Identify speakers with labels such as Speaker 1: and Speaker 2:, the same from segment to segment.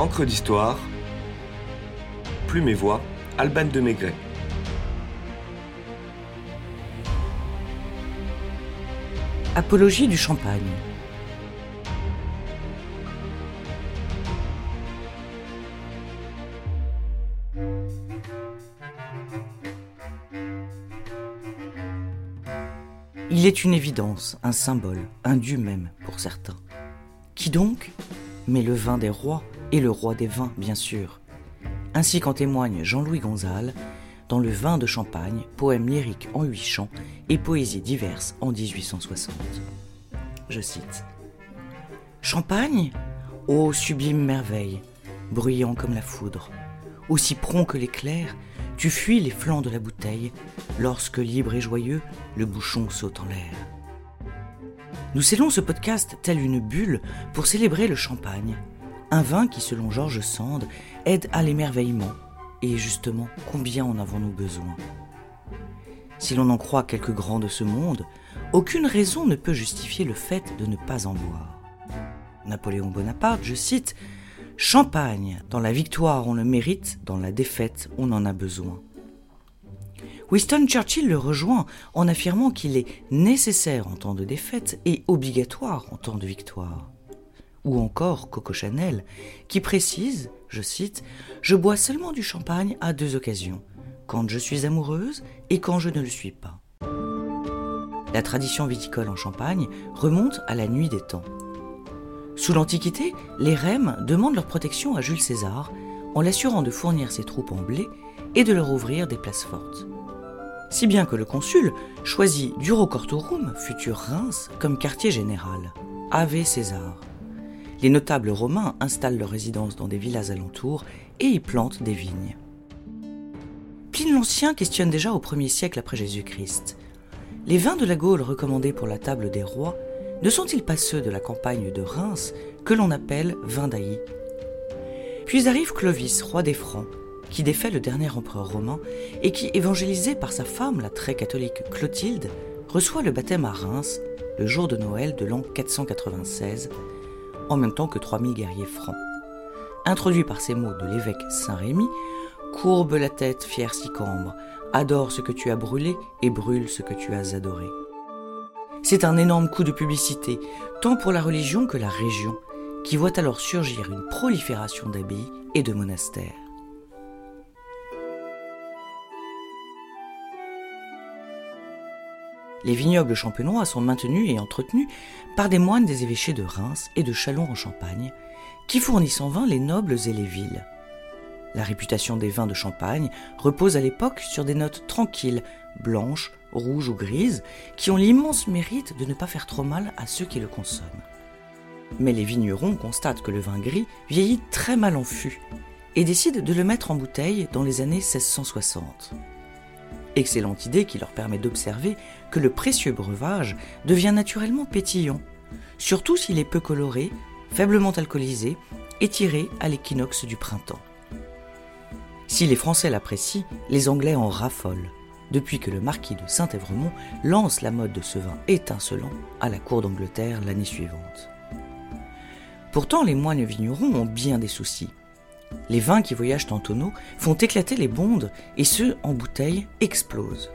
Speaker 1: Encre d'histoire, Plume et Voix, Alban de Maigret.
Speaker 2: Apologie du champagne. Il est une évidence, un symbole, un dieu même pour certains. Qui donc? Mais le vin des rois et le roi des vins, bien sûr. Ainsi qu'en témoigne Jean-Louis Gonzal dans Le vin de Champagne, poème lyrique en huit chants et poésie diverses en 1860. Je cite Champagne? Ô sublime merveille, bruyant comme la foudre, aussi prompt que l'éclair, tu fuis les flancs de la bouteille lorsque, libre et joyeux, le bouchon saute en l'air. Nous scellons ce podcast tel une bulle pour célébrer le champagne, un vin qui, selon Georges Sand, aide à l'émerveillement. Et justement, combien en avons-nous besoin? Si l'on en croit quelques grands de ce monde, aucune raison ne peut justifier le fait de ne pas en boire. Napoléon Bonaparte, je cite, Champagne, dans la victoire on le mérite, dans la défaite on en a besoin. Winston Churchill le rejoint en affirmant qu'il est nécessaire en temps de défaite et obligatoire en temps de victoire. Ou encore Coco Chanel, qui précise, je cite, Je bois seulement du champagne à deux occasions, quand je suis amoureuse et quand je ne le suis pas. La tradition viticole en Champagne remonte à la nuit des temps. Sous l'Antiquité, les Rèmes demandent leur protection à Jules César en l'assurant de fournir ses troupes en blé et de leur ouvrir des places fortes. Si bien que le consul choisit Duro Cortorum, futur Reims, comme quartier général. Ave César. Les notables romains installent leur résidence dans des villas alentours et y plantent des vignes. Pline l'Ancien questionne déjà au 1er siècle après Jésus-Christ. Les vins de la Gaule recommandés pour la table des rois ne sont-ils pas ceux de la campagne de Reims que l'on appelle vin d'Ailly? Puis arrive Clovis, roi des Francs, qui défait le dernier empereur romain et qui, évangélisé par sa femme, la très catholique Clotilde, reçoit le baptême à Reims le jour de Noël de l'an 496, en même temps que 3000 guerriers francs. Introduit par ces mots de l'évêque Saint-Rémy, courbe la tête, fier Sicambre, adore ce que tu as brûlé et brûle ce que tu as adoré. C'est un énorme coup de publicité, tant pour la religion que la région, qui voit alors surgir une prolifération d'abbayes et de monastères. Les vignobles champenois sont maintenus et entretenus par des moines des évêchés de Reims et de Châlons en Champagne, qui fournissent en vin les nobles et les villes. La réputation des vins de Champagne repose à l'époque sur des notes tranquilles, blanches, rouges ou grises, qui ont l'immense mérite de ne pas faire trop mal à ceux qui le consomment. Mais les vignerons constatent que le vin gris vieillit très mal en fût et décident de le mettre en bouteille dans les années 1660. Excellente idée qui leur permet d'observer que le précieux breuvage devient naturellement pétillant, surtout s'il est peu coloré, faiblement alcoolisé et tiré à l'équinoxe du printemps. Si les Français l'apprécient, les Anglais en raffolent depuis que le marquis de Saint-Évremont lance la mode de ce vin étincelant à la cour d'Angleterre l'année suivante. Pourtant, les moines vignerons ont bien des soucis. Les vins qui voyagent en tonneaux font éclater les bondes et ceux en bouteille explosent.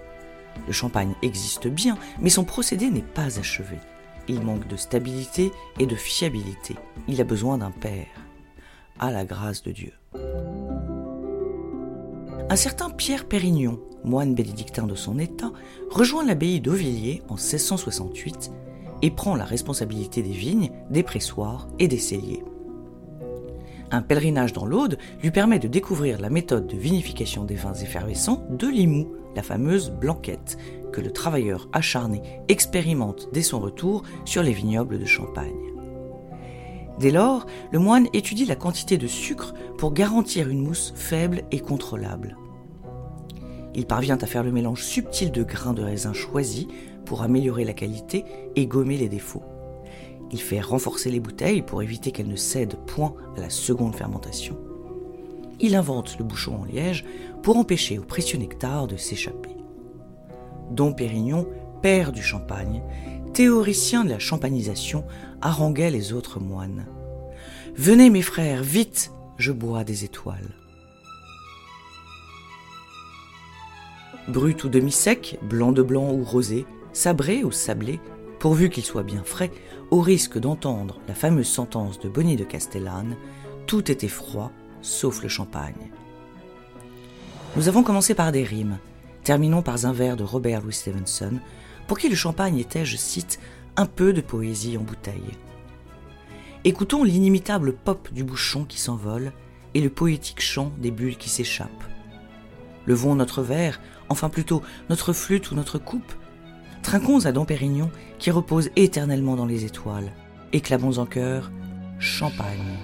Speaker 2: Le champagne existe bien, mais son procédé n'est pas achevé. Il manque de stabilité et de fiabilité. Il a besoin d'un père. À la grâce de Dieu. Un certain Pierre Pérignon, moine bénédictin de son état, rejoint l'abbaye d'Auvilliers en 1668 et prend la responsabilité des vignes, des pressoirs et des celliers. Un pèlerinage dans l'Aude lui permet de découvrir la méthode de vinification des vins effervescents de Limoux, la fameuse blanquette, que le travailleur acharné expérimente dès son retour sur les vignobles de Champagne. Dès lors, le moine étudie la quantité de sucre pour garantir une mousse faible et contrôlable. Il parvient à faire le mélange subtil de grains de raisin choisis pour améliorer la qualité et gommer les défauts. Il fait renforcer les bouteilles pour éviter qu'elles ne cèdent point à la seconde fermentation. Il invente le bouchon en liège pour empêcher au précieux nectar de s'échapper. Dom Pérignon, père du champagne, théoricien de la champanisation, haranguait les autres moines. Venez mes frères, vite, je bois des étoiles. Brut ou demi-sec, blanc de blanc ou rosé, sabré ou sablé, pourvu qu'il soit bien frais, au risque d'entendre la fameuse sentence de Bonnie de Castellane, tout était froid, sauf le champagne. Nous avons commencé par des rimes, terminons par un vers de Robert Louis Stevenson, pour qui le champagne était, je cite, un peu de poésie en bouteille. Écoutons l'inimitable pop du bouchon qui s'envole et le poétique chant des bulles qui s'échappent. Levons notre verre, enfin plutôt notre flûte ou notre coupe. Trinquons à Dom Pérignon qui repose éternellement dans les étoiles. Éclamons en chœur Champagne.